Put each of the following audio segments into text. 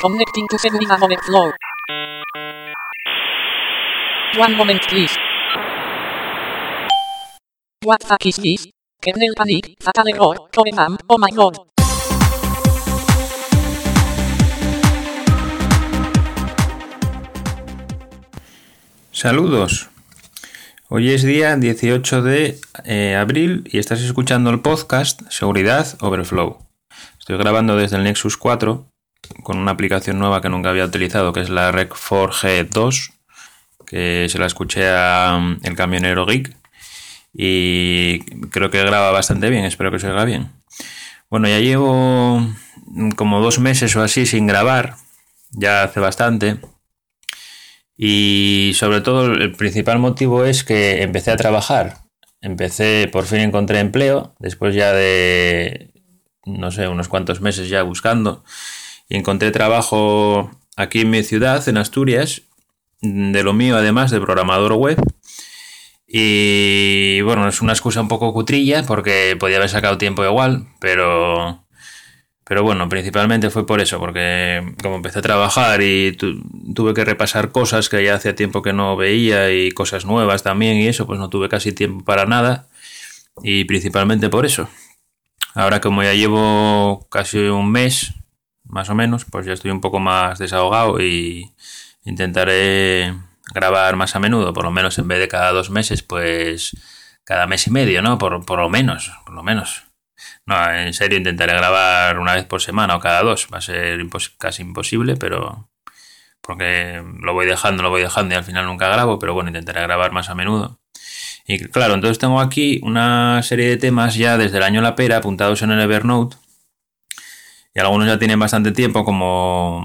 Connecting to Seguridad Overflow. One moment please. What fuck is this? Kernel panic, fatal error, core oh my god. Saludos. Hoy es día 18 de eh, abril y estás escuchando el podcast Seguridad Overflow. Estoy grabando desde el Nexus 4 con una aplicación nueva que nunca había utilizado, que es la Rec 4G2, que se la escuché a um, el camionero Geek y creo que graba bastante bien, espero que se oiga bien. Bueno, ya llevo como dos meses o así sin grabar, ya hace bastante. Y sobre todo el principal motivo es que empecé a trabajar. Empecé, por fin encontré empleo, después ya de, no sé, unos cuantos meses ya buscando. Y encontré trabajo aquí en mi ciudad, en Asturias, de lo mío además, de programador web. Y bueno, es una excusa un poco cutrilla porque podía haber sacado tiempo igual, pero pero bueno, principalmente fue por eso, porque como empecé a trabajar y tuve que repasar cosas que ya hacía tiempo que no veía y cosas nuevas también y eso, pues no tuve casi tiempo para nada y principalmente por eso. Ahora como ya llevo casi un mes, más o menos, pues ya estoy un poco más desahogado y intentaré grabar más a menudo, por lo menos en vez de cada dos meses, pues cada mes y medio, ¿no? Por, por lo menos, por lo menos. No, en serio intentaré grabar una vez por semana o cada dos. Va a ser casi imposible, pero porque lo voy dejando, lo voy dejando y al final nunca grabo, pero bueno, intentaré grabar más a menudo. Y claro, entonces tengo aquí una serie de temas ya desde el año La Pera apuntados en el Evernote. Y algunos ya tienen bastante tiempo, como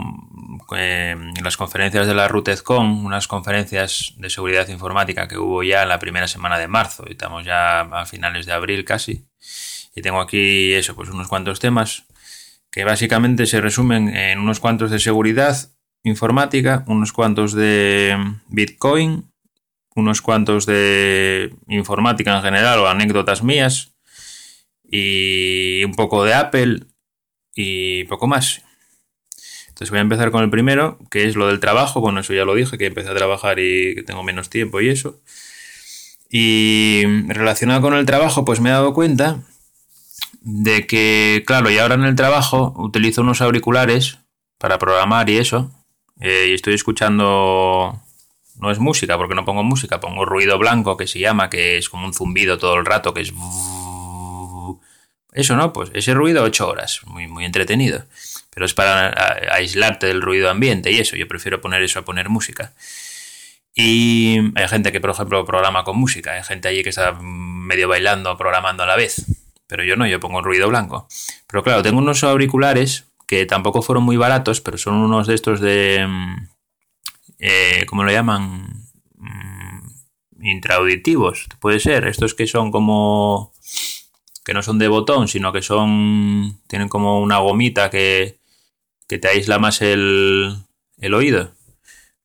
eh, las conferencias de la RUTEZCON, unas conferencias de seguridad informática que hubo ya la primera semana de marzo. Y estamos ya a finales de abril casi. Y tengo aquí eso, pues unos cuantos temas que básicamente se resumen en unos cuantos de seguridad informática, unos cuantos de Bitcoin, unos cuantos de informática en general o anécdotas mías y un poco de Apple y poco más. Entonces voy a empezar con el primero, que es lo del trabajo. Bueno, eso ya lo dije, que empecé a trabajar y que tengo menos tiempo y eso. Y relacionado con el trabajo, pues me he dado cuenta de que, claro, y ahora en el trabajo utilizo unos auriculares para programar y eso, eh, y estoy escuchando, no es música, porque no pongo música, pongo ruido blanco que se llama, que es como un zumbido todo el rato, que es... Eso, ¿no? Pues ese ruido ocho horas, muy, muy entretenido. Pero es para aislarte del ruido ambiente y eso, yo prefiero poner eso a poner música. Y hay gente que, por ejemplo, programa con música, hay gente allí que está medio bailando, programando a la vez pero yo no, yo pongo ruido blanco. Pero claro, tengo unos auriculares que tampoco fueron muy baratos, pero son unos de estos de... Eh, ¿Cómo lo llaman? Mm, intraauditivos, puede ser. Estos que son como... que no son de botón, sino que son... tienen como una gomita que, que te aísla más el, el oído.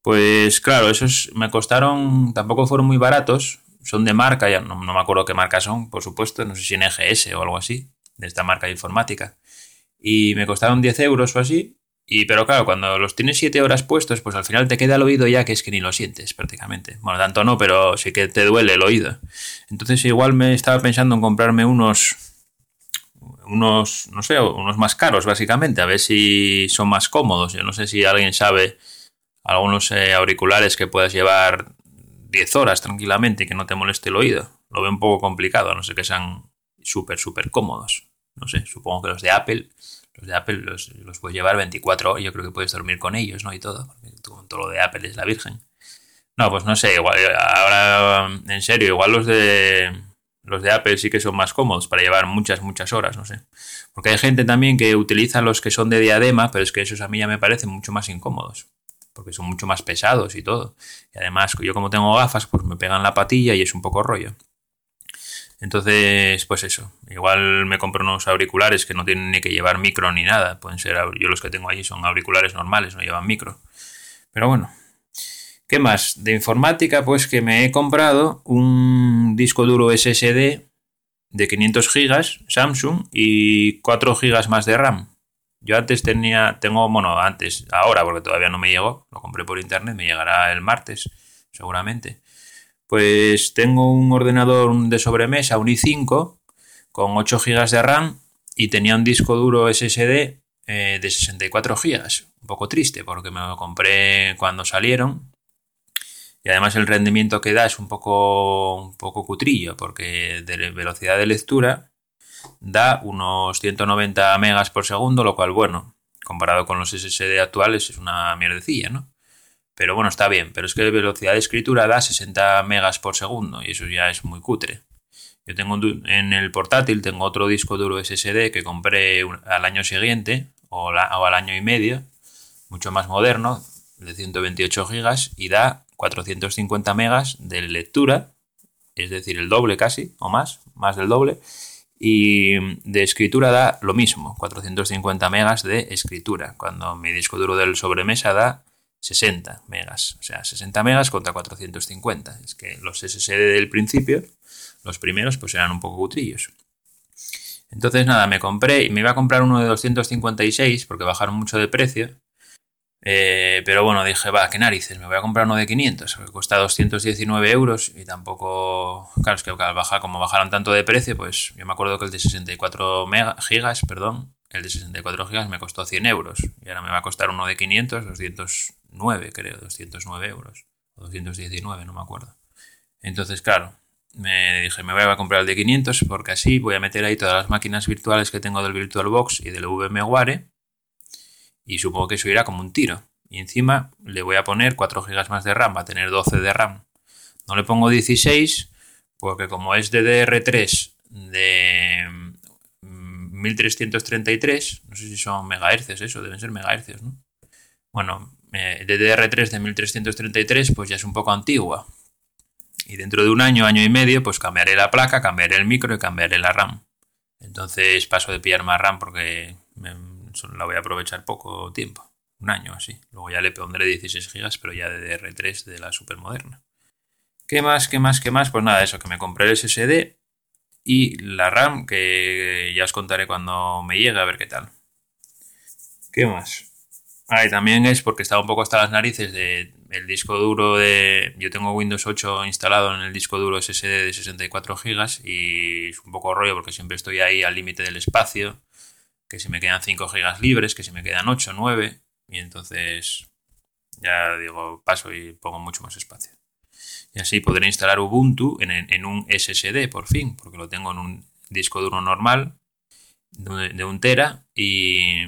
Pues claro, esos me costaron, tampoco fueron muy baratos, son de marca, ya no, me acuerdo qué marca son, por supuesto, no sé si en EGS o algo así, de esta marca informática. Y me costaron 10 euros o así. Y, pero claro, cuando los tienes 7 horas puestos, pues al final te queda el oído ya que es que ni lo sientes prácticamente. Bueno, tanto no, pero sí que te duele el oído. Entonces igual me estaba pensando en comprarme unos, unos, no sé, unos más caros básicamente, a ver si son más cómodos. Yo no sé si alguien sabe algunos eh, auriculares que puedas llevar 10 horas tranquilamente y que no te moleste el oído. Lo veo un poco complicado, a no ser que sean súper, súper cómodos. No sé, supongo que los de Apple, los de Apple los, los puedes llevar 24 horas. Yo creo que puedes dormir con ellos, ¿no? Y todo, porque todo lo de Apple es la virgen. No, pues no sé, igual, ahora en serio, igual los de los de Apple sí que son más cómodos para llevar muchas, muchas horas, no sé. Porque hay gente también que utiliza los que son de diadema, pero es que esos a mí ya me parecen mucho más incómodos porque son mucho más pesados y todo. Y además, yo como tengo gafas, pues me pegan la patilla y es un poco rollo. Entonces, pues eso. Igual me compro unos auriculares que no tienen ni que llevar micro ni nada. Pueden ser, yo los que tengo allí son auriculares normales, no llevan micro. Pero bueno. ¿Qué más? De informática, pues que me he comprado un disco duro SSD de 500 gigas Samsung y 4 gigas más de RAM. Yo antes tenía, tengo, bueno, antes, ahora porque todavía no me llegó, lo compré por internet, me llegará el martes seguramente. Pues tengo un ordenador de sobremesa, un i5, con 8 GB de RAM y tenía un disco duro SSD eh, de 64 GB. Un poco triste porque me lo compré cuando salieron. Y además el rendimiento que da es un poco, un poco cutrillo porque de velocidad de lectura da unos 190 megas por segundo, lo cual, bueno, comparado con los SSD actuales es una mierdecilla, ¿no? Pero bueno, está bien, pero es que velocidad de escritura da 60 megas por segundo y eso ya es muy cutre. Yo tengo en el portátil, tengo otro disco duro SSD que compré al año siguiente o, al año y medio, mucho más moderno, de 128 gigas y da 450 megas de lectura, es decir, el doble casi, o más, más del doble, y de escritura da lo mismo, 450 megas de escritura, cuando mi disco duro del sobremesa da 60 megas. O sea, 60 megas contra 450. Es que los SSD del principio, los primeros, pues eran un poco cutrillos. Entonces, nada, me compré y me iba a comprar uno de 256 porque bajaron mucho de precio. Eh, pero bueno, dije, va, qué narices, me voy a comprar uno de 500, que cuesta 219 euros y tampoco, claro, es que baja, como bajaron tanto de precio, pues yo me acuerdo que el de 64 gigas, perdón, el de 64 gigas me costó 100 euros y ahora me va a costar uno de 500, 209 creo, 209 euros o 219, no me acuerdo. Entonces, claro, me dije, me voy a comprar el de 500 porque así voy a meter ahí todas las máquinas virtuales que tengo del VirtualBox y del VMware y supongo que eso irá como un tiro. Y encima le voy a poner 4 GB más de RAM, va a tener 12 de RAM. No le pongo 16 porque como es DDR3 de 1333, no sé si son megahercios eso, deben ser megahercios, ¿no? Bueno, eh, DDR3 de 1333 pues ya es un poco antigua. Y dentro de un año, año y medio, pues cambiaré la placa, cambiaré el micro y cambiaré la RAM. Entonces paso de pillar más RAM porque la voy a aprovechar poco tiempo, un año así. Luego ya le pondré 16 GB, pero ya de DDR3 de la supermoderna. ¿Qué más? ¿Qué más? ¿Qué más? Pues nada, eso, que me compré el SSD y la RAM, que ya os contaré cuando me llegue a ver qué tal. ¿Qué más? Ah, también es porque estaba un poco hasta las narices de el disco duro de... Yo tengo Windows 8 instalado en el disco duro SSD de 64 GB y es un poco rollo porque siempre estoy ahí al límite del espacio, que si me quedan 5 GB libres, que si me quedan 8, 9 y entonces ya digo, paso y pongo mucho más espacio. Y así podré instalar Ubuntu en, un SSD por fin, porque lo tengo en un disco duro normal de, un tera y,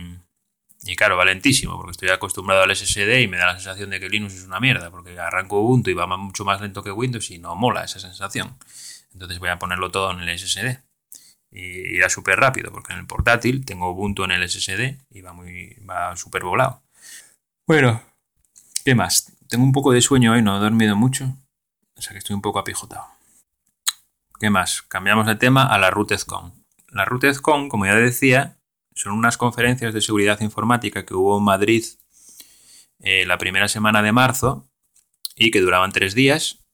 y claro, valentísimo, porque estoy acostumbrado al SSD y me da la sensación de que Linux es una mierda, porque arranco Ubuntu y va mucho más lento que Windows y no mola esa sensación. Entonces voy a ponerlo todo en el SSD. Y irá súper rápido, porque en el portátil tengo Ubuntu en el SSD y va muy va súper volado. Bueno, ¿qué más? Tengo un poco de sueño hoy, no he dormido mucho. O sea que estoy un poco apijotado. ¿Qué más? Cambiamos de tema a la RootedCon. La RootedCon, como ya decía, son unas conferencias de seguridad informática que hubo en Madrid eh, la primera semana de marzo y que duraban tres días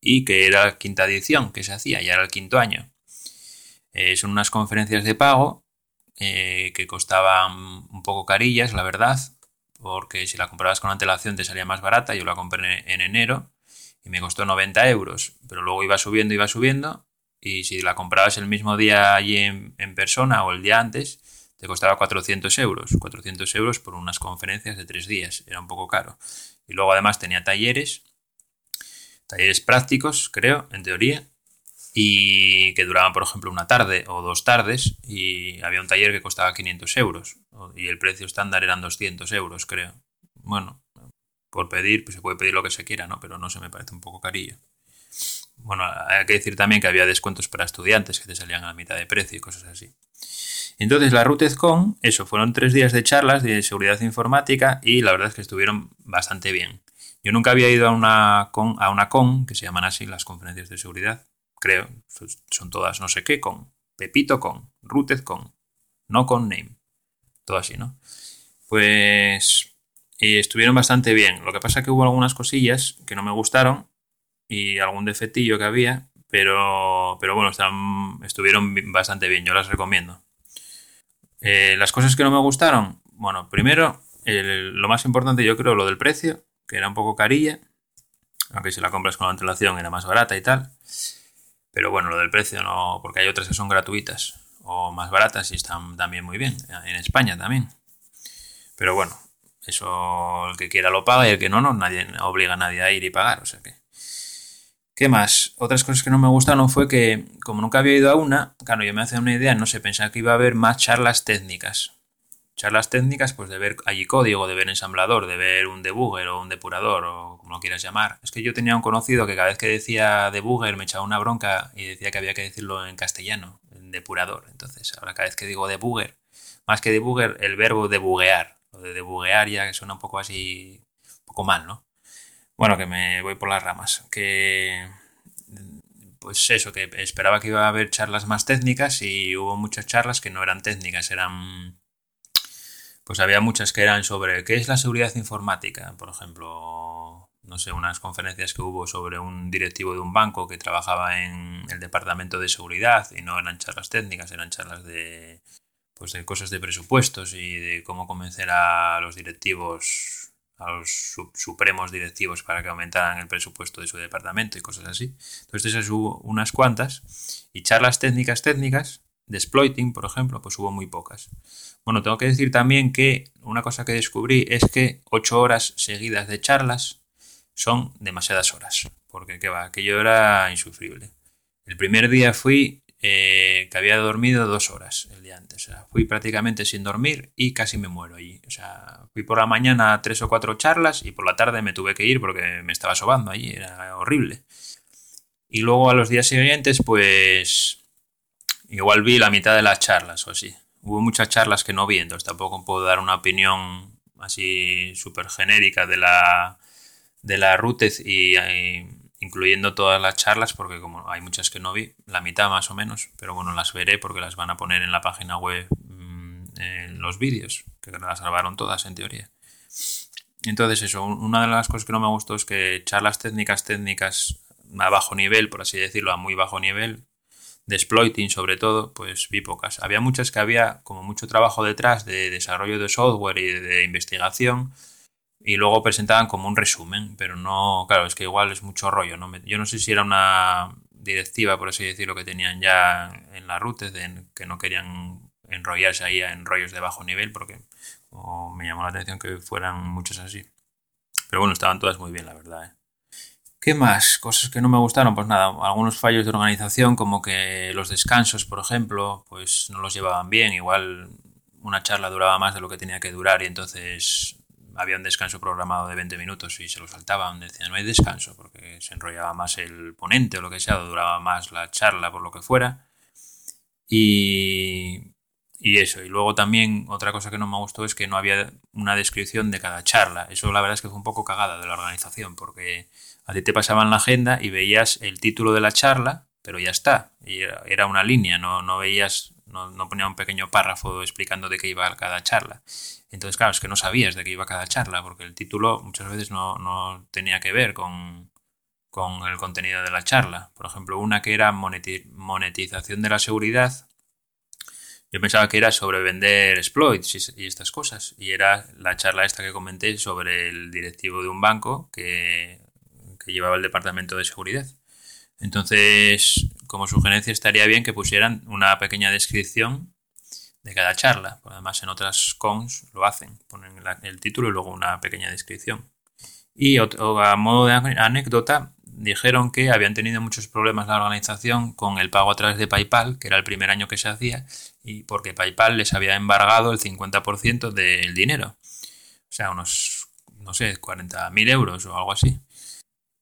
y que era la quinta edición que se hacía, ya era el quinto año. Eh, son unas conferencias de pago eh, que costaban un poco carillas, la verdad, porque si la comprabas con antelación te salía más barata. Yo la compré en enero y me costó 90 euros, pero luego iba subiendo, iba subiendo y si la comprabas el mismo día allí en, persona o el día antes, te costaba 400 euros. 400 euros por unas conferencias de tres días, era un poco caro. Y luego además tenía talleres, talleres prácticos, creo, en teoría, y que duraban, por ejemplo, una tarde o dos tardes, y había un taller que costaba 500 euros, y el precio estándar eran 200 euros, creo. Bueno, por pedir, pues se puede pedir lo que se quiera, ¿no? Pero no se me parece un poco carillo. Bueno, hay que decir también que había descuentos para estudiantes que te salían a la mitad de precio y cosas así. Entonces la RootedCon, eso, fueron tres días de charlas de seguridad informática y la verdad es que estuvieron bastante bien. Yo nunca había ido a una con, a una con que se llaman así las conferencias de seguridad, creo, son todas no sé qué con, Pepito con, RootedCon, no con name, todo así, ¿no? Pues y estuvieron bastante bien. Lo que pasa que hubo algunas cosillas que no me gustaron y algún defectillo que había, pero, pero bueno, están, estuvieron bastante bien, yo las recomiendo. Eh, las cosas que no me gustaron, bueno, primero, lo más importante yo creo lo del precio, que era un poco carilla, aunque si la compras con antelación era más barata y tal. Pero bueno, lo del precio no, porque hay otras que son gratuitas o más baratas y están también muy bien, en España también. Pero bueno, eso el que quiera lo paga y el que no, no, nadie obliga a nadie a ir y pagar, o sea que... ¿Qué más? Otras cosas que no me gustaron fue que, como nunca había ido a una, claro, yo me hacía una idea, no sé, pensaba que iba a haber más charlas técnicas. Charlas técnicas, pues de ver allí código, de ver ensamblador, de ver un debugger o un depurador o como lo quieras llamar. Es que yo tenía un conocido que cada vez que decía debugger me echaba una bronca y decía que había que decirlo en castellano, en depurador. Entonces, ahora cada vez que digo debugger, más que debugger, el verbo debuguear, de debuguear ya que suena un poco así, un poco mal, ¿no? Bueno, que me voy por las ramas. Que. Pues eso, que esperaba que iba a haber charlas más técnicas y hubo muchas charlas que no eran técnicas, eran. Pues había muchas que eran sobre qué es la seguridad informática, por ejemplo, no sé, unas conferencias que hubo sobre un directivo de un banco que trabajaba en el departamento de seguridad y no eran charlas técnicas, eran charlas de pues de cosas de presupuestos y de cómo convencer a los directivos a los supremos directivos para que aumentaran el presupuesto de su departamento y cosas así. Entonces esas hubo unas cuantas y charlas técnicas técnicas de exploiting, por ejemplo, pues hubo muy pocas. Bueno, tengo que decir también que una cosa que descubrí es que ocho horas seguidas de charlas son demasiadas horas, porque qué va, aquello era insufrible. El primer día fui eh, que había dormido dos horas el día antes. O sea, fui prácticamente sin dormir y casi me muero allí. O sea, fui por la mañana tres o cuatro charlas y por la tarde me tuve que ir porque me estaba sobando allí, era horrible. Y luego a los días siguientes, pues igual vi la mitad de las charlas o así. Hubo muchas charlas que no vi, entonces tampoco puedo dar una opinión así súper genérica de la, de la Rutez y incluyendo todas las charlas, porque como hay muchas que no vi, la mitad más o menos, pero bueno, las veré porque las van a poner en la página web mm, en los vídeos, que las grabaron todas en teoría. Entonces eso, una de las cosas que no me gustó es que charlas técnicas, técnicas a bajo nivel, por así decirlo, a muy bajo nivel, de exploiting sobre todo, pues vi pocas. Había muchas que había como mucho trabajo detrás de desarrollo de software y de investigación, y luego presentaban como un resumen, pero no, claro, es que igual es mucho rollo, ¿no? Yo no sé si era una directiva, por así decirlo, que tenían ya en la ruta, de que no querían enrollarse ahí en rollos de bajo nivel, porque me llamó la atención que fueran muchos así. Pero bueno, estaban todas muy bien, la verdad. ¿eh? ¿Qué más? Cosas que no me gustaron, pues nada, algunos fallos de organización, como que los descansos, por ejemplo, pues no los llevaban bien, igual una charla duraba más de lo que tenía que durar y entonces había un descanso programado de 20 minutos y se lo saltaban, decían no hay descanso porque se enrollaba más el ponente o lo que sea, duraba más la charla por lo que fuera. Y, y eso, y luego también otra cosa que no me gustó es que no había una descripción de cada charla. Eso la verdad es que fue un poco cagada de la organización porque a ti te pasaban la agenda y veías el título de la charla, pero ya está, y era una línea, no, no veías no, ponía un pequeño párrafo explicando de qué iba cada charla. Entonces, claro, es que no sabías de qué iba cada charla, porque el título muchas veces no, tenía que ver con, con, el contenido de la charla. Por ejemplo, una que era monetización de la seguridad, yo pensaba que era sobre vender exploits y, estas cosas. Y era la charla esta que comenté sobre el directivo de un banco que, que llevaba el departamento de seguridad. Entonces, como sugerencia estaría bien que pusieran una pequeña descripción de cada charla. Además, en otras cons lo hacen, ponen el título y luego una pequeña descripción. Y a modo de anécdota, dijeron que habían tenido muchos problemas la organización con el pago a través de PayPal, que era el primer año que se hacía, y porque PayPal les había embargado el 50% del dinero. O sea, unos, no sé, 40.000 euros o algo así.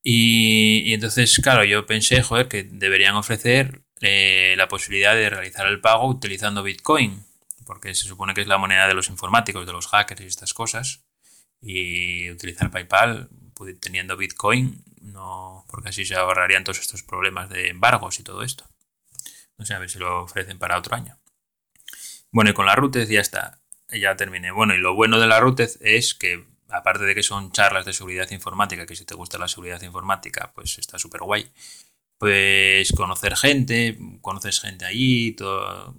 Y, entonces, claro, yo pensé, joder, que deberían ofrecer eh, la posibilidad de realizar el pago utilizando Bitcoin, porque se supone que es la moneda de los informáticos, de los hackers y estas cosas. Y utilizar PayPal teniendo Bitcoin, no, porque así se ahorrarían todos estos problemas de embargos y todo esto. No sé, a ver si lo ofrecen para otro año. Bueno, y con la Rutez ya está, ya terminé. Bueno, y lo bueno de la Rutez es que aparte de que son charlas de seguridad informática, que si te gusta la seguridad informática, pues está súper guay, pues conocer gente, conoces gente allí, todo,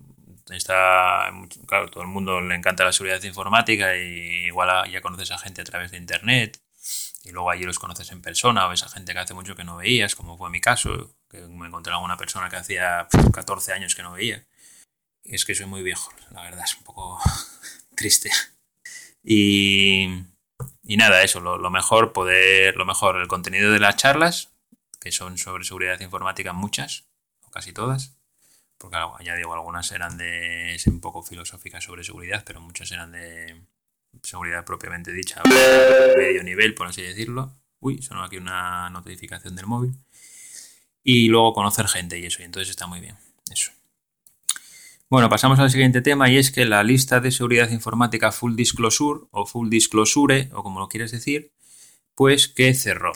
está, claro, todo el mundo le encanta la seguridad informática y igual ya conoces a gente a través de internet y luego allí los conoces en persona ves a gente que hace mucho que no veías, como fue mi caso, que me encontré a una persona que hacía 14 años que no veía. Es que soy muy viejo, la verdad, es un poco triste. Y, y nada, eso, lo, lo, mejor, poder, lo mejor, el contenido de las charlas, que son sobre seguridad informática, muchas, o casi todas, porque ya digo, algunas eran de un poco filosóficas sobre seguridad, pero muchas eran de seguridad propiamente dicha, medio nivel, por así decirlo. Uy, sonó aquí una notificación del móvil. Y luego conocer gente y eso, y entonces está muy bien. Eso. Bueno, pasamos al siguiente tema y es que la lista de seguridad informática Full Disclosure o Full Disclosure, o como lo quieres decir, pues que cerró.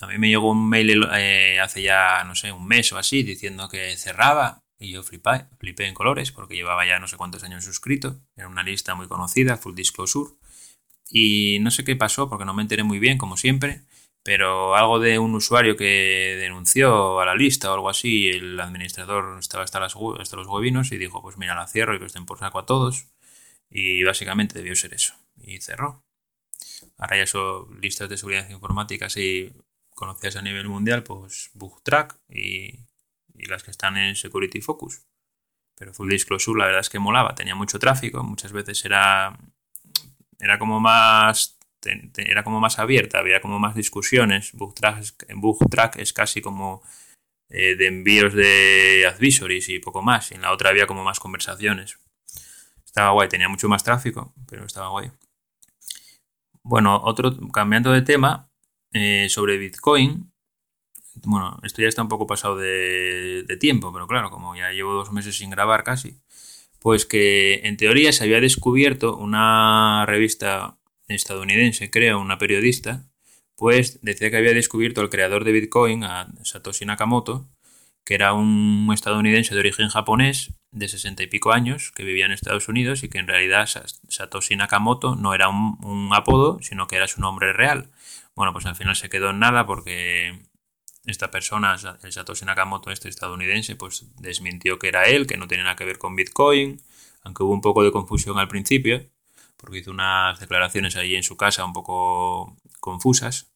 A mí me llegó un mail eh, hace ya, no sé, un mes o así, diciendo que cerraba y yo flipé, flipé en colores porque llevaba ya no sé cuántos años suscrito. Era una lista muy conocida, Full Disclosure. Y no sé qué pasó porque no me enteré muy bien, como siempre. Pero algo de un usuario que denunció a la lista o algo así, el administrador estaba hasta, las, hasta los huevinos y dijo, pues mira, la cierro y que estén por saco a todos. Y básicamente debió ser eso. Y cerró. Ahora ya son listas de seguridad informática así conocidas a nivel mundial, pues BugTrack y y las que están en Security Focus. Pero Full Disclosure la verdad es que molaba, tenía mucho tráfico, muchas veces era, era como más era como más abierta, había como más discusiones. BugTrack, es casi como eh, de envíos de advisories y poco más. Y en la otra había como más conversaciones. Estaba guay, tenía mucho más tráfico, pero estaba guay. Bueno, otro, cambiando de tema, eh, sobre Bitcoin, bueno, esto ya está un poco pasado de, tiempo, pero claro, como ya llevo dos meses sin grabar casi, pues que en teoría se había descubierto una revista estadounidense, creo, una periodista, pues decía que había descubierto el creador de Bitcoin, a Satoshi Nakamoto, que era un estadounidense de origen japonés de sesenta y pico años que vivía en Estados Unidos y que en realidad Satoshi Nakamoto no era un, un apodo, sino que era su nombre real. Bueno, pues al final se quedó en nada porque esta persona, el Satoshi Nakamoto, este estadounidense, pues desmintió que era él, que no tenía nada que ver con Bitcoin, aunque hubo un poco de confusión al principio, porque hizo unas declaraciones ahí en su casa un poco confusas,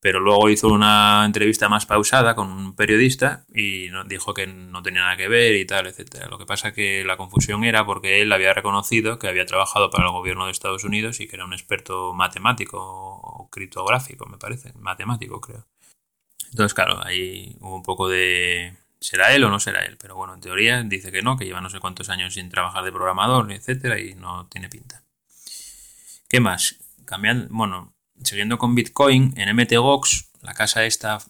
pero luego hizo una entrevista más pausada con un periodista y dijo que no tenía nada que ver y tal, etcétera. Lo que pasa que la confusión era porque él había reconocido que había trabajado para el gobierno de Estados Unidos y que era un experto matemático o criptográfico, me parece, matemático creo. Entonces, claro, ahí hubo un poco de... ¿Será él o no será él? Pero bueno, en teoría dice que no, que lleva no sé cuántos años sin trabajar de programador, etcétera, y no tiene pinta. ¿Qué más? Cambiando, bueno, siguiendo con Bitcoin, en MTGOX, la casa esta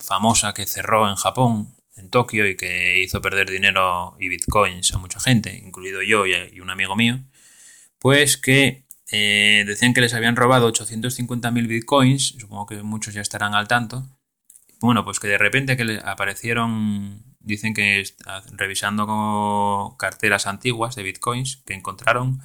famosa que cerró en Japón, en Tokio, y que hizo perder dinero y bitcoins a mucha gente, incluido yo y un amigo mío, pues que eh, decían que les habían robado 850.000 bitcoins, supongo que muchos ya estarán al tanto, bueno, pues que de repente que aparecieron, dicen que revisando carteras antiguas de bitcoins, que encontraron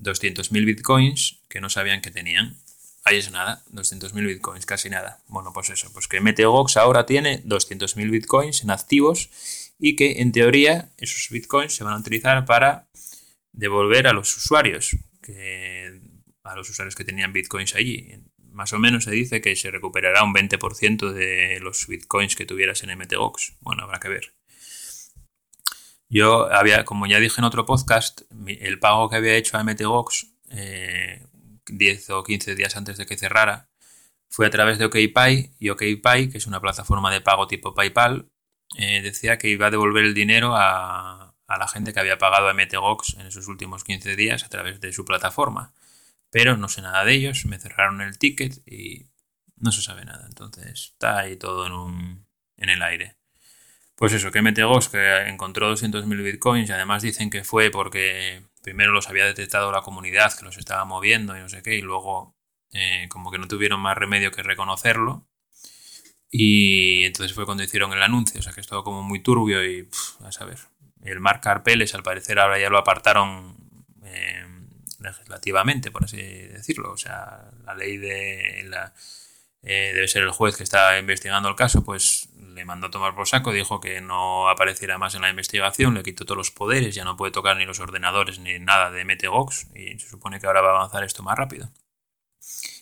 200.000 bitcoins que no sabían que tenían. Ahí es nada, 200.000 bitcoins, casi nada. Bueno, pues eso, pues que Meteogox ahora tiene 200.000 bitcoins en activos y que en teoría esos bitcoins se van a utilizar para devolver a los usuarios, que, a los usuarios que tenían bitcoins allí más o menos se dice que se recuperará un 20% de los bitcoins que tuvieras en MTGOX. Bueno, habrá que ver. Yo había, como ya dije en otro podcast, el pago que había hecho a MTGOX eh, 10 o 15 días antes de que cerrara fue a través de OKPay y OKPay, que es una plataforma de pago tipo PayPal, eh, decía que iba a devolver el dinero a, la gente que había pagado a MTGOX en esos últimos 15 días a través de su plataforma pero no sé nada de ellos, me cerraron el ticket y no se sabe nada. Entonces está ahí todo en, un, en el aire. Pues eso, que MTGOS que encontró 200.000 bitcoins y además dicen que fue porque primero los había detectado la comunidad que los estaba moviendo y no sé qué, y luego eh, como que no tuvieron más remedio que reconocerlo. Y entonces fue cuando hicieron el anuncio, o sea que es todo como muy turbio y a saber. El Mark Carpeles al parecer ahora ya lo apartaron. Eh, legislativamente, por así decirlo. O sea, la ley de la, eh, debe ser el juez que está investigando el caso, pues le mandó a tomar por saco, dijo que no apareciera más en la investigación, le quitó todos los poderes, ya no puede tocar ni los ordenadores ni nada de MTGOX y se supone que ahora va a avanzar esto más rápido.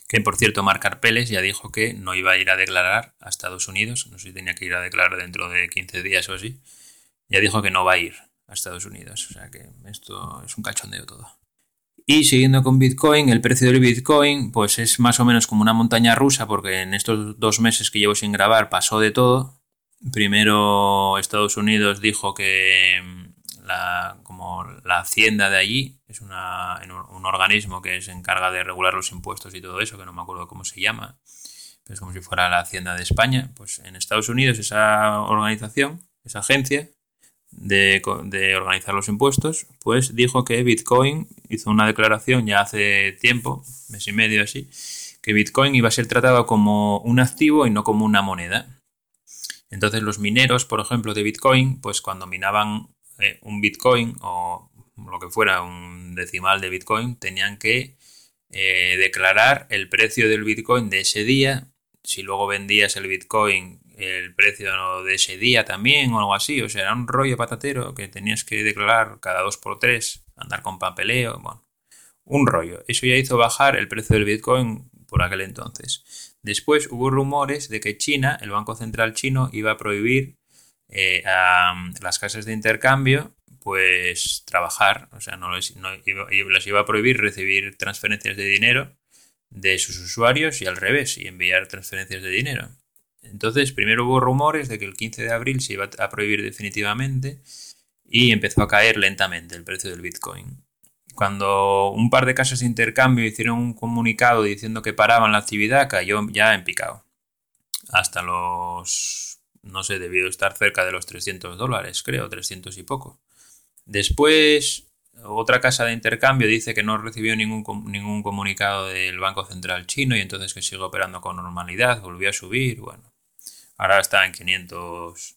Que por cierto, Marc Arpeles ya dijo que no iba a ir a declarar a Estados Unidos, no sé si tenía que ir a declarar dentro de 15 días o así, ya dijo que no va a ir a Estados Unidos, o sea que esto es un cachondeo todo. Y siguiendo con Bitcoin, el precio del Bitcoin pues es más o menos como una montaña rusa porque en estos dos meses que llevo sin grabar pasó de todo. Primero Estados Unidos dijo que mm, la, como la hacienda de allí es una, un organismo que se encarga de regular los impuestos y todo eso, que no me acuerdo cómo se llama, pero es como si fuera la hacienda de España. Pues en Estados Unidos esa organización, esa agencia, de, organizar los impuestos, pues dijo que Bitcoin hizo una declaración ya hace tiempo, mes y medio así, que Bitcoin iba a ser tratado como un activo y no como una moneda. Entonces los mineros, por ejemplo, de Bitcoin, pues cuando minaban eh, un Bitcoin o lo que fuera, un decimal de Bitcoin, tenían que eh, declarar el precio del Bitcoin de ese día. Si luego vendías el Bitcoin el precio de ese día también o algo así. O sea, era un rollo patatero que tenías que declarar cada dos por tres, andar con papeleo, bueno, un rollo. Eso ya hizo bajar el precio del Bitcoin por aquel entonces. Después hubo rumores de que China, el Banco Central chino, iba a prohibir eh, a las casas de intercambio pues trabajar, o sea, no les, no, les iba a prohibir recibir transferencias de dinero de sus usuarios y al revés, y enviar transferencias de dinero. Entonces, primero hubo rumores de que el 15 de abril se iba a prohibir definitivamente y empezó a caer lentamente el precio del Bitcoin. Cuando un par de casas de intercambio hicieron un comunicado diciendo que paraban la actividad, cayó ya en picado. Hasta los, no sé, debió estar cerca de los 300 dólares, creo, 300 y poco. Después, otra casa de intercambio dice que no recibió ningún, ningún comunicado del Banco Central chino y entonces que sigue operando con normalidad, volvió a subir, bueno. Ahora está en 500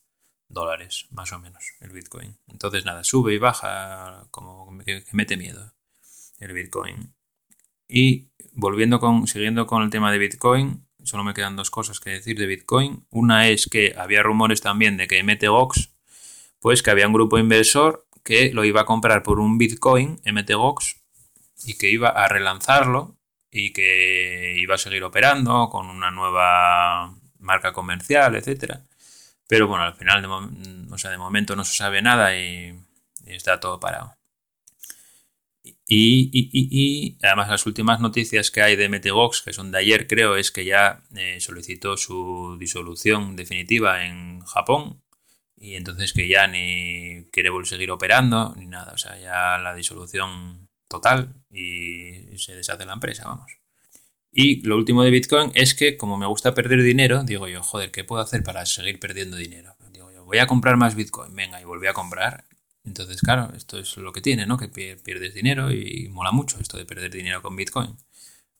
dólares, más o menos, el Bitcoin. Entonces, nada, sube y baja como que mete miedo el Bitcoin. Y volviendo con, siguiendo con el tema de Bitcoin, solo me quedan dos cosas que decir de Bitcoin. Una es que había rumores también de que MTGOX, pues que había un grupo inversor que lo iba a comprar por un Bitcoin, MTGOX, y que iba a relanzarlo y que iba a seguir operando con una nueva marca comercial, etcétera. Pero bueno, al final, de, o sea, de momento no se sabe nada y, está todo parado. Y, además las últimas noticias que hay de Metegox, que son de ayer creo, es que ya eh, solicitó su disolución definitiva en Japón y entonces que ya ni quiere seguir operando ni nada, o sea, ya la disolución total y se deshace la empresa, vamos. Y lo último de Bitcoin es que como me gusta perder dinero, digo yo, joder, ¿qué puedo hacer para seguir perdiendo dinero? Digo yo, voy a comprar más Bitcoin, venga, y volví a comprar. Entonces, claro, esto es lo que tiene, ¿no? Que pierdes dinero y mola mucho esto de perder dinero con Bitcoin.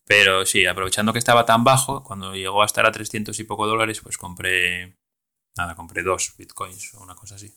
Pero sí, aprovechando que estaba tan bajo, cuando llegó a estar a 300 y poco dólares, pues compré, nada, compré dos Bitcoins o una cosa así.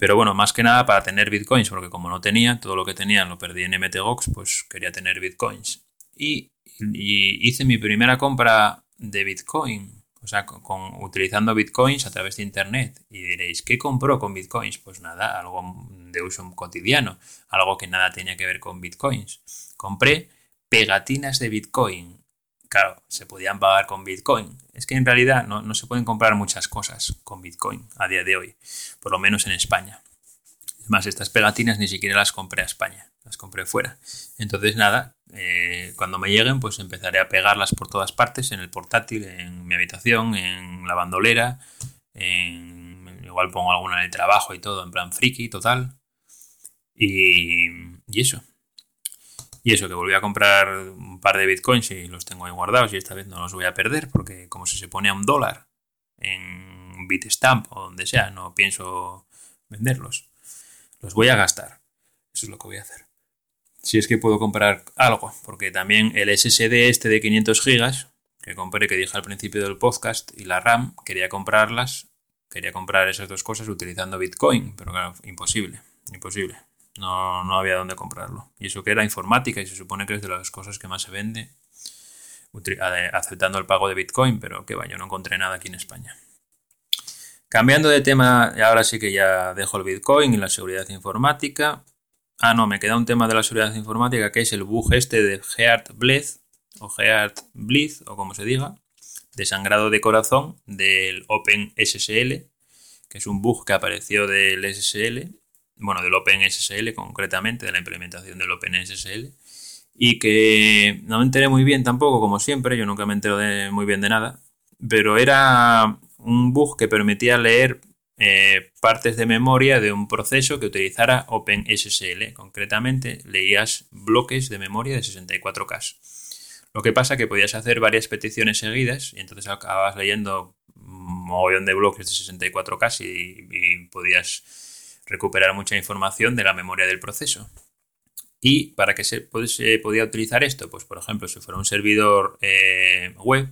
Pero bueno, más que nada para tener Bitcoins, porque como no tenía, todo lo que tenía lo perdí en MTGOX, pues quería tener Bitcoins. Y y hice mi primera compra de Bitcoin, o sea, con, utilizando Bitcoins a través de Internet. Y diréis, ¿qué compró con Bitcoins? Pues nada, algo de uso cotidiano, algo que nada tenía que ver con Bitcoins. Compré pegatinas de Bitcoin. Claro, se podían pagar con Bitcoin. Es que en realidad no, no se pueden comprar muchas cosas con Bitcoin a día de hoy, por lo menos en España. Además, estas pegatinas ni siquiera las compré a España, las compré fuera. Entonces, nada, eh, cuando me lleguen, pues empezaré a pegarlas por todas partes, en el portátil, en mi habitación, en la bandolera, igual pongo alguna en el trabajo y todo, en plan friki, total. Y, y eso. Y eso, que volví a comprar un par de bitcoins y los tengo ahí guardados y esta vez no los voy a perder porque como si se pone a un dólar en Bitstamp o donde sea, no pienso venderlos. Los voy a gastar. Eso es lo que voy a hacer si es que puedo comprar algo, porque también el SSD este de 500 gigas que compré, que dije al principio del podcast, y la RAM, quería comprarlas, quería comprar esas dos cosas utilizando Bitcoin, pero claro, imposible, imposible. No, no había dónde comprarlo. Y eso que era informática y se supone que es de las cosas que más se vende aceptando el pago de Bitcoin, pero que vaya, no encontré nada aquí en España. Cambiando de tema, ahora sí que ya dejo el Bitcoin y la seguridad informática. Ah, no, me queda un tema de la seguridad informática que es el bug este de Heart Bleed o Heart Bleed o como se diga, de sangrado de corazón del OpenSSL, que es un bug que apareció del SSL, bueno, del OpenSSL concretamente, de la implementación del OpenSSL, y que no me enteré muy bien tampoco, como siempre, yo nunca me entero muy bien de nada, pero era un bug que permitía leer eh, partes de memoria de un proceso que utilizara OpenSSL. Concretamente, leías bloques de memoria de 64K. Lo que pasa que podías hacer varias peticiones seguidas y entonces acababas leyendo un mogollón de bloques de 64K y, y podías recuperar mucha información de la memoria del proceso. ¿Y para qué se, podía utilizar esto? Pues por ejemplo, si fuera un servidor eh, web,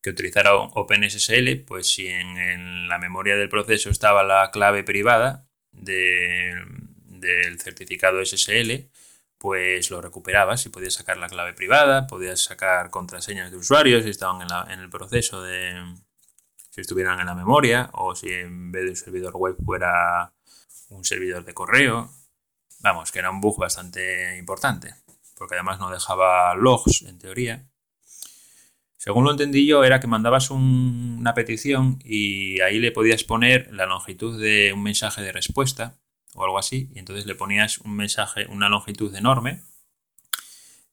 que utilizara OpenSSL, pues si en, la memoria del proceso estaba la clave privada del certificado SSL, pues lo recuperabas y podías sacar la clave privada, podías sacar contraseñas de usuarios si estaban en, en el proceso de... si estuvieran en la memoria o si en vez de un servidor web fuera un servidor de correo. Vamos, que era un bug bastante importante, porque además no dejaba logs en teoría según lo entendí yo, era que mandabas una petición y ahí le podías poner la longitud de un mensaje de respuesta o algo así, y entonces le ponías un mensaje, una longitud enorme,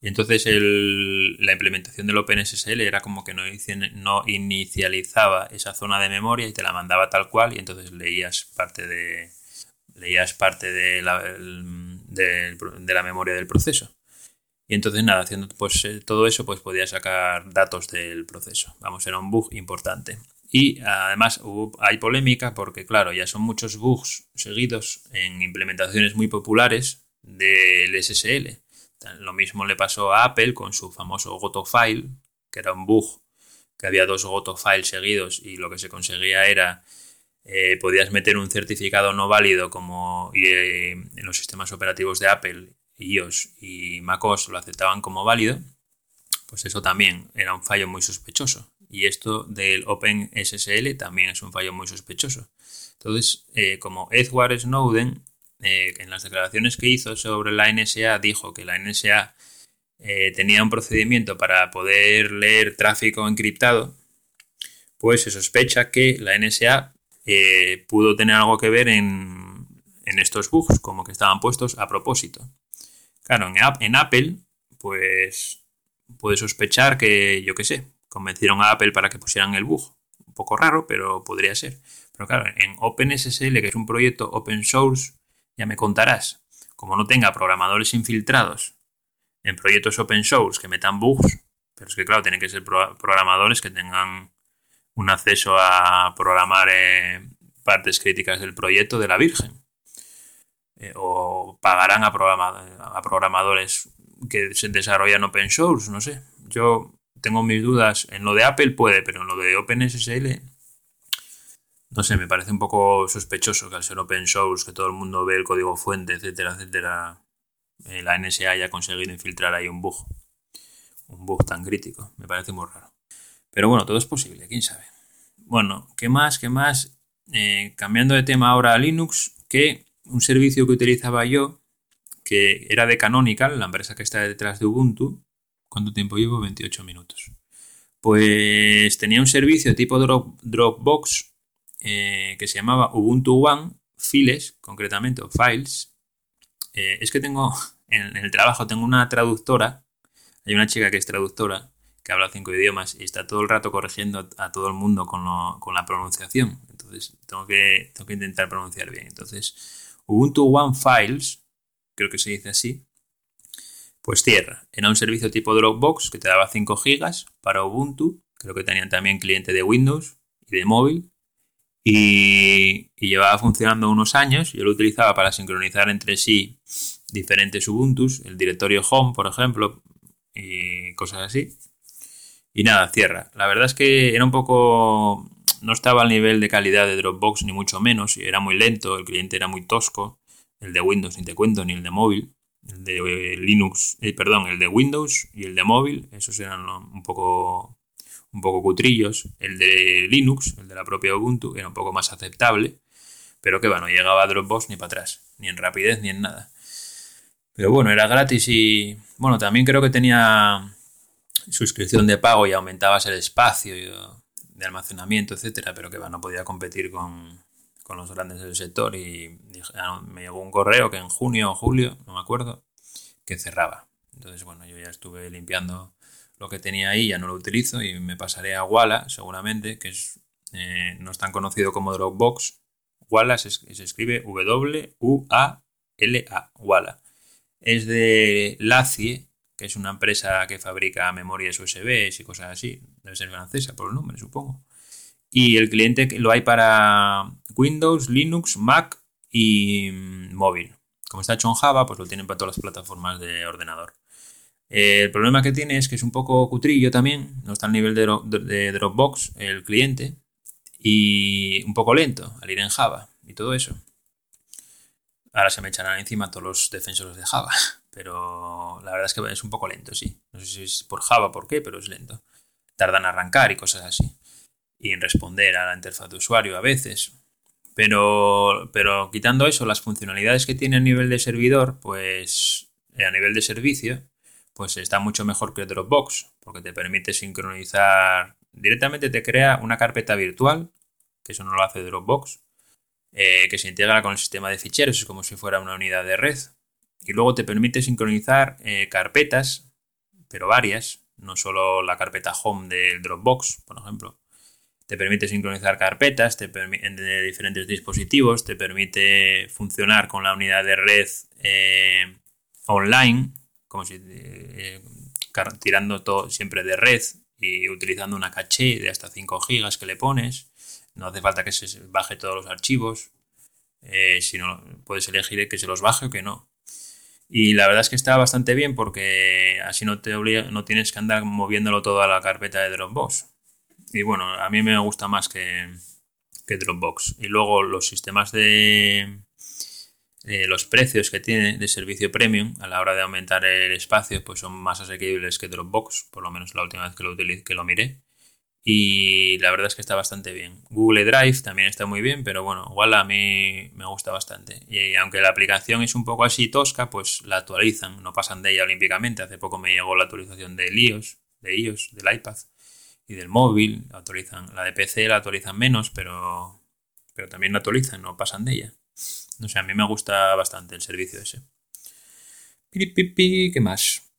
y entonces la implementación del OpenSSL era como que no, no inicializaba esa zona de memoria y te la mandaba tal cual, y entonces leías parte de leías parte de la, de la memoria del proceso. Y entonces nada, haciendo pues eh, todo eso, pues podía sacar datos del proceso. Vamos, era un bug importante. Y además hay polémica porque, claro, ya son muchos bugs seguidos en implementaciones muy populares del SSL. Lo mismo le pasó a Apple con su famoso GoToFile, que era un bug que había dos GoToFiles seguidos y lo que se conseguía era eh, podías meter un certificado no válido como eh, en los sistemas operativos de Apple iOS y macOS lo aceptaban como válido, pues eso también era un fallo muy sospechoso. Y esto del OpenSSL también es un fallo muy sospechoso. Entonces, eh, como Edward Snowden, eh, en las declaraciones que hizo sobre la NSA, dijo que la NSA eh, tenía un procedimiento para poder leer tráfico encriptado, pues se sospecha que la NSA pudo tener algo que ver en, en estos bugs, como que estaban puestos a propósito. Claro, en, Apple, pues puede sospechar que, yo qué sé, convencieron a Apple para que pusieran el bug. Un poco raro, pero podría ser. Pero claro, en OpenSSL, que es un proyecto open source, ya me contarás, como no tenga programadores infiltrados en proyectos open source que metan bugs, pero es que claro, tienen que ser programadores que tengan un acceso a programar eh, partes críticas del proyecto de la Virgen. Eh, o pagarán a, a programadores que se desarrollan open source, no sé. Yo tengo mis dudas. En lo de Apple puede, pero en lo de OpenSSL, no sé, me parece un poco sospechoso que al ser open source, que todo el mundo ve el código fuente, etcétera, etcétera, eh, la NSA haya conseguido infiltrar ahí un bug. Un bug tan crítico. Me parece muy raro. Pero bueno, todo es posible, quién sabe. Bueno, ¿qué más? ¿Qué más? Eh, cambiando de tema ahora a Linux, que un servicio que utilizaba yo, que era de Canonical, la empresa que está detrás de Ubuntu. ¿Cuánto tiempo llevo? 28 minutos. Pues tenía un servicio tipo Dropbox eh, que se llamaba Ubuntu One Files, concretamente, o Files. Eh, es que tengo, en, el trabajo tengo una traductora, hay una chica que es traductora, que habla cinco idiomas y está todo el rato corrigiendo a todo el mundo con, con la pronunciación. Entonces tengo que, tengo que intentar pronunciar bien. Entonces Ubuntu One Files, creo que se dice así, pues cierra. Era un servicio tipo Dropbox que te daba 5 GB para Ubuntu. Creo que tenían también cliente de Windows y de móvil. Y, llevaba funcionando unos años. Yo lo utilizaba para sincronizar entre sí diferentes Ubuntus, el directorio Home, por ejemplo, y cosas así. Y nada, cierra. La verdad es que era un poco no estaba al nivel de calidad de Dropbox, ni mucho menos, era muy lento, el cliente era muy tosco, el de Windows ni te cuento, ni el de móvil, el de Linux, eh, perdón, el de Windows y el de móvil, esos eran un poco, un poco cutrillos. El de Linux, el de la propia Ubuntu, era un poco más aceptable, pero que bueno, llegaba a Dropbox ni para atrás, ni en rapidez ni en nada. Pero bueno, era gratis y bueno, también creo que tenía suscripción de pago y aumentabas el espacio de almacenamiento, etcétera, pero que no podía competir con, con los grandes del sector y me llegó un correo que en junio o julio, no me acuerdo, que cerraba. Entonces, bueno, yo ya estuve limpiando lo que tenía ahí, ya no lo utilizo y me pasaré a Walla, seguramente, que es, eh, no es tan conocido como Dropbox. Walla se, escribe W-U-A-L-A, Walla. Es de Lacie, que es una empresa que fabrica memorias USB y cosas así. Debe ser francesa por el nombre, supongo. Y el cliente lo hay para Windows, Linux, Mac y mm, móvil. Como está hecho en Java, pues lo tienen para todas las plataformas de ordenador. Eh, el problema que tiene es que es un poco cutrillo también, no está al nivel de, Dropbox el cliente y un poco lento al ir en Java y todo eso. Ahora se me echarán encima todos los defensores de Java, pero la verdad es que es un poco lento, sí. No sé si es por Java, por qué, pero es lento. Tardan en arrancar y cosas así. Y en responder a la interfaz de usuario a veces. Pero, pero quitando eso, las funcionalidades que tiene a nivel de servidor, pues a nivel de servicio, pues está mucho mejor que Dropbox, porque te permite sincronizar, directamente te crea una carpeta virtual, que eso no lo hace Dropbox, eh, que se integra con el sistema de ficheros, es como si fuera una unidad de red, y luego te permite sincronizar eh, carpetas, pero varias, no solo la carpeta home del Dropbox, por ejemplo. Te permite sincronizar carpetas te de diferentes dispositivos, te permite funcionar con la unidad de red eh, online, como si eh, tirando todo siempre de red y utilizando una caché de hasta 5 gigas que le pones. No hace falta que se baje todos los archivos, eh, sino puedes elegir que se los baje o que no. Y la verdad es que está bastante bien porque así no te no tienes que andar moviéndolo todo a la carpeta de Dropbox. Y bueno, a mí me gusta más que, que Dropbox. Y luego los sistemas de, eh, los precios que tiene de servicio premium a la hora de aumentar el espacio pues son más asequibles que Dropbox, por lo menos la última vez que lo, utilicé, que lo miré. Y la verdad es que está bastante bien. Google Drive también está muy bien, pero bueno, igual a mí me gusta bastante. Y aunque la aplicación es un poco así tosca, pues la actualizan, no pasan de ella olímpicamente. Hace poco me llegó la actualización de iOS, de iOS, del iPad y del móvil. La, actualizan, la de PC la actualizan menos, pero, pero también la actualizan, no pasan de ella. No sé, a mí me gusta bastante el servicio ese. ¿Qué más?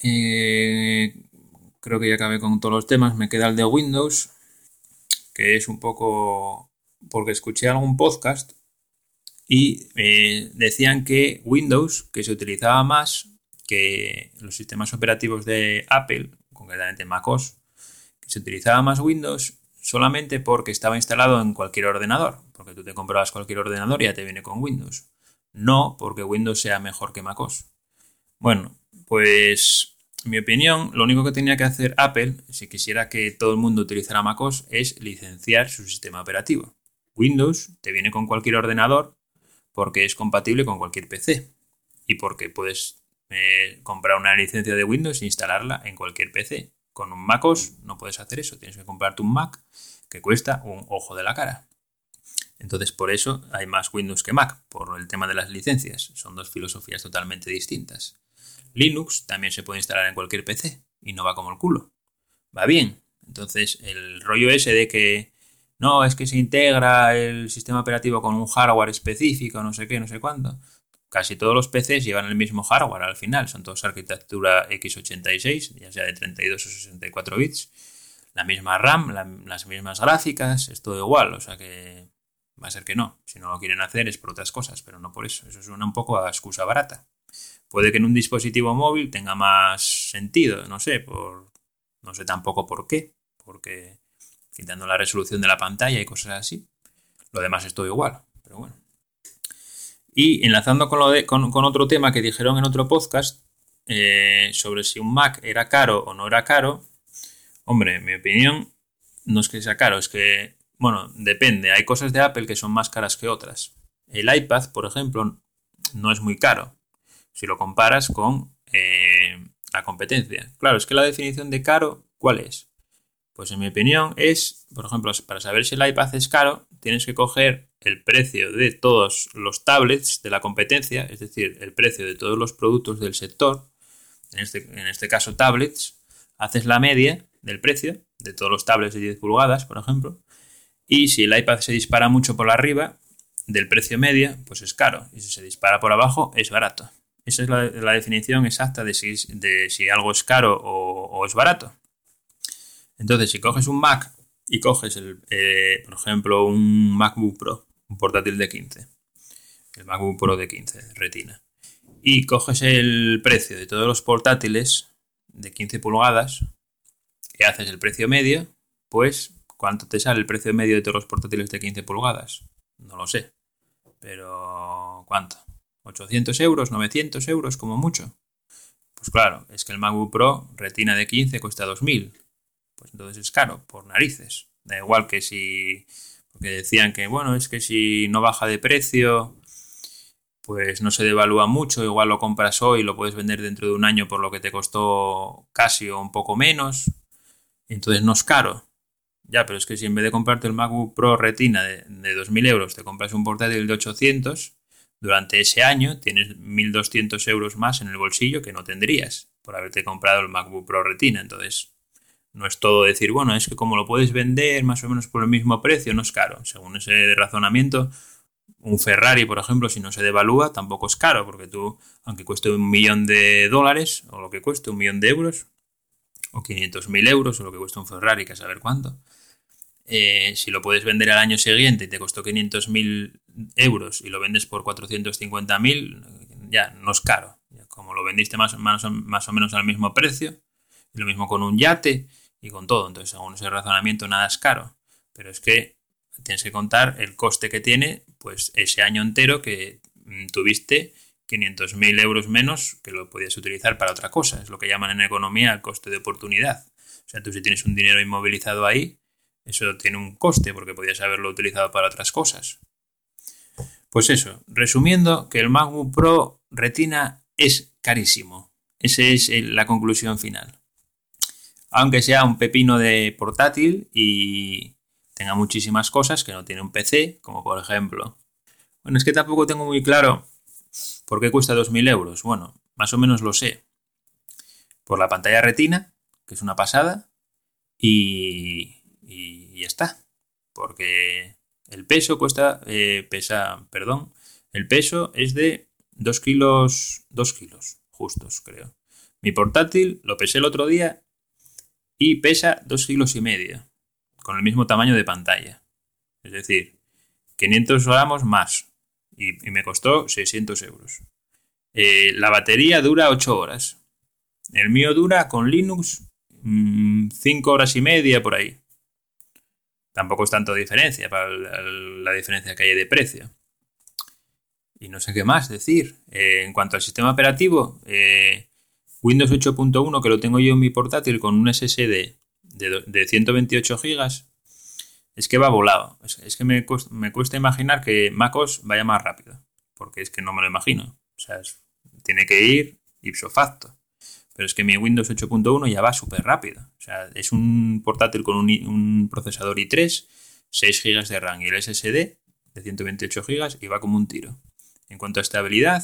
Eh, creo que ya acabé con todos los temas. Me queda el de Windows, que es un poco porque escuché algún podcast y eh, decían que Windows, que se utilizaba más que los sistemas operativos de Apple, concretamente MacOS, que se utilizaba más Windows solamente porque estaba instalado en cualquier ordenador, porque tú te comprabas cualquier ordenador y ya te viene con Windows. No porque Windows sea mejor que MacOS. Bueno, pues mi opinión, lo único que tenía que hacer Apple, si quisiera que todo el mundo utilizara MacOS, es licenciar su sistema operativo. Windows te viene con cualquier ordenador porque es compatible con cualquier PC y porque puedes eh, comprar una licencia de Windows e instalarla en cualquier PC. Con un MacOS no puedes hacer eso, tienes que comprarte un Mac que cuesta un ojo de la cara. Entonces, por eso hay más Windows que Mac, por el tema de las licencias. Son dos filosofías totalmente distintas. Linux también se puede instalar en cualquier PC y no va como el culo. Va bien. Entonces, el rollo ese de que no, es que se integra el sistema operativo con un hardware específico, no sé qué, no sé cuándo casi todos los PCs llevan el mismo hardware al final, son todos arquitectura x86, ya sea de 32 o 64 bits, la misma RAM, las mismas gráficas, es todo igual, o sea que va a ser que no, si no lo quieren hacer es por otras cosas, pero no por eso, eso suena un poco a excusa barata. Puede que en un dispositivo móvil tenga más sentido, no sé, por no sé tampoco por qué, porque quitando la resolución de la pantalla y cosas así, lo demás es todo igual, pero bueno. Y enlazando con, lo de, con, otro tema que dijeron en otro podcast eh, sobre si un Mac era caro o no era caro, hombre, en mi opinión no es que sea caro, es que, bueno, depende. Hay cosas de Apple que son más caras que otras. El iPad, por ejemplo, no es muy caro si lo comparas con eh, la competencia. Claro, es que la definición de caro, ¿cuál es? Pues en mi opinión es, por ejemplo, para saber si el iPad es caro, tienes que coger el precio de todos los tablets de la competencia, es decir, el precio de todos los productos del sector, en este, en este caso tablets, haces la media del precio de todos los tablets de 10 pulgadas, por ejemplo, y si el iPad se dispara mucho por arriba del precio media, pues es caro, y si se dispara por abajo, es barato. Esa es la, definición exacta de si, algo es caro o, es barato. Entonces, si coges un Mac y coges, el, eh, por ejemplo, un MacBook Pro, un portátil de 15, el MacBook Pro de 15, retina, y coges el precio de todos los portátiles de 15 pulgadas y haces el precio medio, pues ¿cuánto te sale el precio medio de todos los portátiles de 15 pulgadas? No lo sé, pero ¿cuánto? ¿800 euros? ¿900 euros como mucho? Pues claro, es que el MacBook Pro Retina de 15 cuesta 2000. Pues entonces es caro, por narices. Da igual que si. Porque decían que, bueno, es que si no baja de precio, pues no se devalúa mucho. Igual lo compras hoy y lo puedes vender dentro de un año por lo que te costó casi o un poco menos. Entonces no es caro. Ya, pero es que si en vez de comprarte el MacBook Pro Retina de, de 2.000 euros, te compras un portátil de 800, durante ese año tienes 1.200 euros más en el bolsillo que no tendrías por haberte comprado el MacBook Pro Retina. Entonces, no es todo decir, bueno, es que como lo puedes vender más o menos por el mismo precio, no es caro. Según ese razonamiento, un Ferrari, por ejemplo, si no se devalúa, tampoco es caro, porque tú, aunque cueste un millón de dólares, o lo que cueste un millón de euros, o 500.000 euros, o lo que cuesta un Ferrari, que a saber cuánto, eh, si lo puedes vender al año siguiente y te costó 500.000 euros y lo vendes por 450.000, ya no es caro. Como lo vendiste más, más, o menos al mismo precio, y lo mismo con un yate y con todo. Entonces, según ese razonamiento, nada es caro. Pero es que tienes que contar el coste que tiene pues ese año entero que mm, tuviste 500.000 euros menos que lo podías utilizar para otra cosa. Es lo que llaman en economía el coste de oportunidad. O sea, tú si tienes un dinero inmovilizado ahí, eso tiene un coste porque podías haberlo utilizado para otras cosas. Pues eso, resumiendo que el MacBook Pro Retina es carísimo. Esa es la conclusión final. Aunque sea un pepino de portátil y tenga muchísimas cosas que no tiene un PC, como por ejemplo... Bueno, es que tampoco tengo muy claro por qué cuesta 2.000 euros. Bueno, más o menos lo sé. Por la pantalla retina, que es una pasada, y, y está. Porque el peso cuesta, eh, pesa, perdón, el peso es de 2 kilos, 2 kilos justos, creo. Mi portátil lo pesé el otro día y pesa 2 kilos y medio, con el mismo tamaño de pantalla. Es decir, 500 gramos más y, me costó 600 euros. Eh, la batería dura 8 horas. El mío dura con Linux 5 mm, horas y media por ahí tampoco es tanto diferencia para la diferencia que hay de precio. Y no sé qué más decir. Eh, en cuanto al sistema operativo, eh, Windows 8.1, que lo tengo yo en mi portátil con un SSD de, 128 GB, es que va volado. Es, que me cuesta, imaginar que MacOS vaya más rápido, porque es que no me lo imagino. O sea, tiene que ir ipso facto. Pero es que mi Windows 8.1 ya va súper rápido. O sea, es un portátil con un, procesador i3, 6 GB de RAM y el SSD de 128 GB y va como un tiro. En cuanto a estabilidad,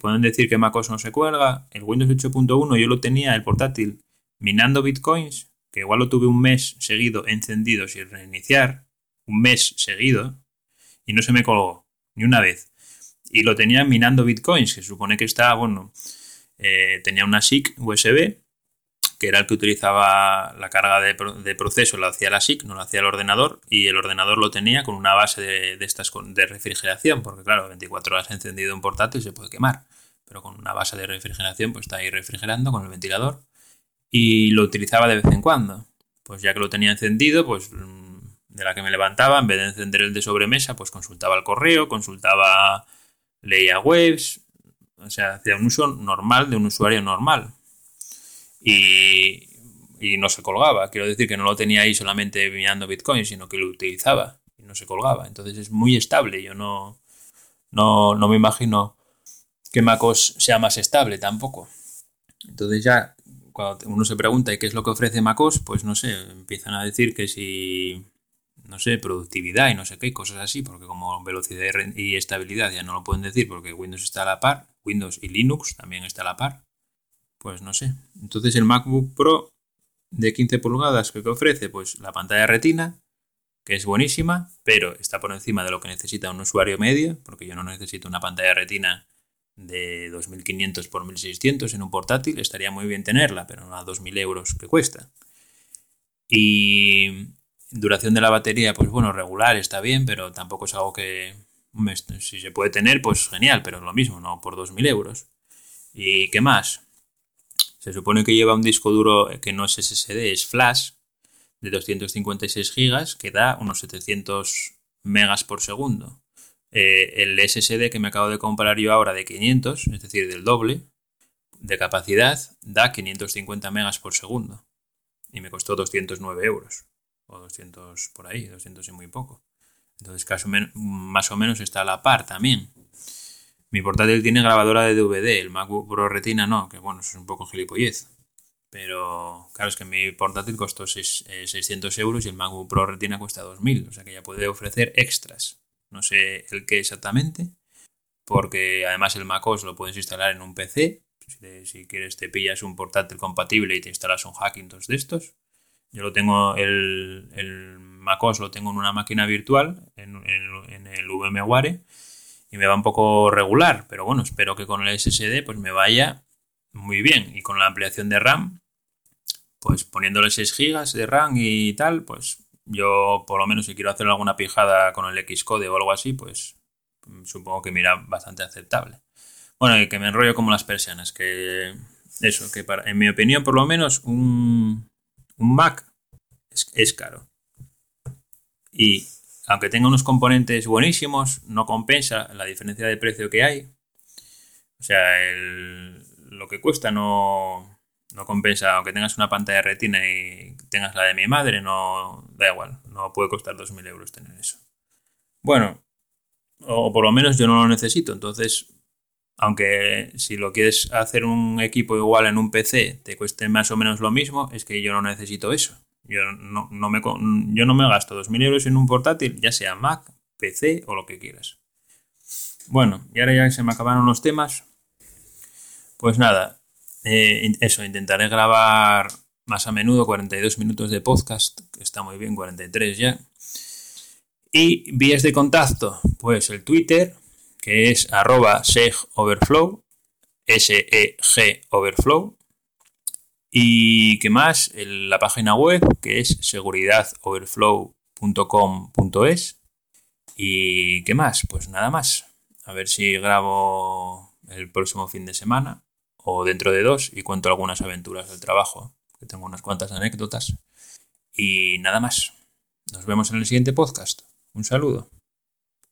pueden decir que MacOS no se cuelga. El Windows 8.1 yo lo tenía, el portátil, minando bitcoins, que igual lo tuve un mes seguido encendido sin reiniciar, un mes seguido, y no se me colgó, ni una vez. Y lo tenía minando bitcoins, que supone que está, bueno, eh, tenía una SIC USB, que era el que utilizaba la carga de, proceso, lo hacía la SIC, no lo hacía el ordenador, y el ordenador lo tenía con una base de, estas de refrigeración, porque claro, 24 horas encendido un portátil se puede quemar, pero con una base de refrigeración, pues está ahí refrigerando con el ventilador, y lo utilizaba de vez en cuando. Pues ya que lo tenía encendido, pues mm, de la que me levantaba, en vez de encender el de sobremesa, pues consultaba el correo, consultaba, leía webs, o sea, hacía un uso normal de un usuario normal. Y, no se colgaba. Quiero decir que no lo tenía ahí solamente mirando Bitcoin, sino que lo utilizaba y no se colgaba. Entonces es muy estable. Yo no, no, me imagino que MacOS sea más estable tampoco. Entonces ya cuando uno se pregunta qué es lo que ofrece MacOS, pues no sé, empiezan a decir que si, no sé, productividad y no sé qué, cosas así, porque como velocidad y estabilidad ya no lo pueden decir porque Windows está a la par, Windows y Linux también está a la par, pues no sé. Entonces el MacBook Pro de 15 pulgadas que ofrece, pues la pantalla retina, que es buenísima, pero está por encima de lo que necesita un usuario medio, porque yo no necesito una pantalla retina de 2.500 por 1.600 en un portátil, estaría muy bien tenerla, pero no a 2.000 euros que cuesta. Y duración de la batería, pues bueno, regular, está bien, pero tampoco es algo que, si se puede tener, pues genial, pero es lo mismo, no por 2.000 euros. ¿Y qué más? Se supone que lleva un disco duro que no es SSD, es flash, de 256 GB, que da unos 700 megas por segundo. Eh, el SSD que me acabo de comprar yo ahora de 500, es decir, del doble de capacidad, da 550 megas por segundo. Y me costó 209 euros. O 200 por ahí, 200 y muy poco. Entonces, más o menos está a la par también. Mi portátil tiene grabadora de DVD, el MacBook Pro Retina no, que bueno, es un poco gilipollez. Pero claro, es que mi portátil costó 600 eh, euros y el MacBook Pro Retina cuesta 2000, o sea que ya puede ofrecer extras. No sé el qué exactamente, porque además el MacOS lo puedes instalar en un PC. Si, quieres, te pillas un portátil compatible y te instalas un Hackintosh de estos. Yo lo tengo, el, el MacOS lo tengo en una máquina virtual, en, en, el VMware, y me va un poco regular, pero bueno, espero que con el SSD pues me vaya muy bien. Y con la ampliación de RAM, pues poniéndole 6 GB de RAM y tal, pues yo, por lo menos, si quiero hacer alguna pijada con el Xcode o algo así, pues supongo que mira bastante aceptable. Bueno, y que me enrollo como las persianas, que eso, que para, en mi opinión, por lo menos, un, un Mac es, caro. Y aunque tenga unos componentes buenísimos, no compensa la diferencia de precio que hay. O sea, lo que cuesta no, no compensa, aunque tengas una pantalla retina y tengas la de mi madre, no da igual, no puede costar 2.000 euros tener eso. Bueno, o por lo menos yo no lo necesito, entonces, aunque si lo quieres hacer un equipo igual en un PC te cueste más o menos lo mismo, es que yo no necesito eso. Yo no, me, yo no me gasto 2.000 euros en un portátil, ya sea Mac, PC o lo que quieras. Bueno, y ahora ya se me acabaron los temas. Pues nada, eh, eso, intentaré grabar más a menudo 42 minutos de podcast, que está muy bien, 43 ya. Y vías de contacto, pues el Twitter, que es arroba segoverflow, S-E-G Overflow. Y qué más, la página web, que es seguridadoverflow.com.es. Y qué más, pues nada más. A ver si grabo el próximo fin de semana o dentro de dos y cuento algunas aventuras del trabajo, que tengo unas cuantas anécdotas. Y nada más. Nos vemos en el siguiente podcast. Un saludo.